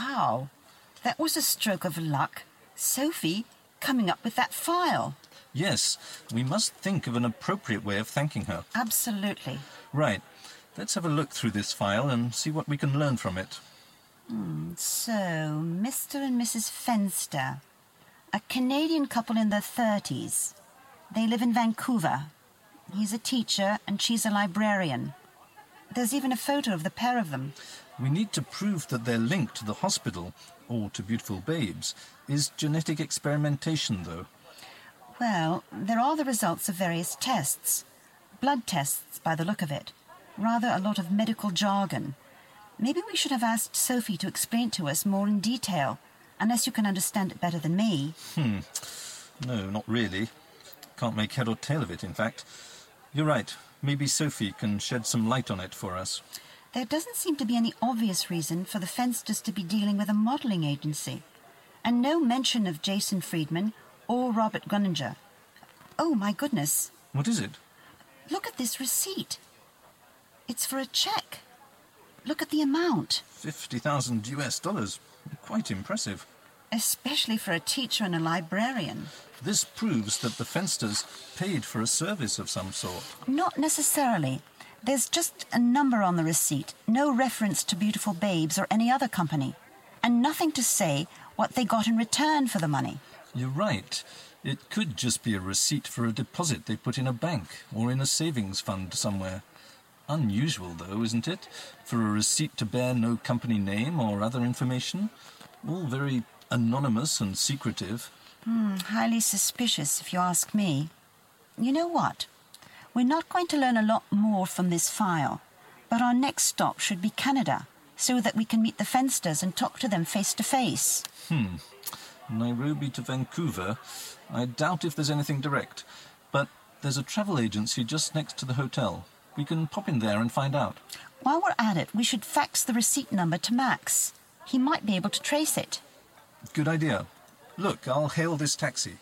Wow, that was a stroke of luck. Sophie coming up with that file. Yes, we must think of an appropriate way of thanking her. Absolutely. Right. Let's have a look through this file and see what we can learn from it. Hmm, so, Mr. and Mrs. Fenster, a Canadian couple in their 30s. They live in Vancouver. He's a teacher and she's a librarian. There's even a photo of the pair of them. We need to prove that their link to the hospital, or to beautiful babes, is genetic experimentation, though. Well, there are the results of various tests. Blood tests, by the look of it. Rather a lot of medical jargon. Maybe we should have asked Sophie to explain to us more in detail, unless you can understand it better than me. Hmm. No, not really. Can't make head or tail of it, in fact. You're right. Maybe Sophie can shed some light on it for us. There doesn't seem to be any obvious reason for the Fensters to be dealing with a modelling agency, and no mention of Jason Friedman or Robert Gunninger. Oh my goodness, What is it? look at this receipt. It's for a check. Look at the amount, 50,000 US dollars. Quite impressive. especially for a teacher and a librarian. This proves that the Fensters paid for a service of some sort. Not necessarily. There's just a number on the receipt, no reference to Beautiful Babes or any other company, and nothing to say what they got in return for the money. You're right. It could just be a receipt for a deposit they put in a bank or in a savings fund somewhere. Unusual, though, isn't it? For a receipt to bear no company name or other information. All very anonymous and secretive. Highly suspicious, if you ask me. You know what? We're not going to learn a lot more from this file, but our next stop should be Canada, so that we can meet the Fensters and talk to them face to face. Hmm. Nairobi to Vancouver. I doubt if there's anything direct. But there's a travel agency just next to the hotel. We can pop in there and find out. While we're at it, we should fax the receipt number to Max. He might be able to trace it. Good idea. Look, I'll hail this taxi.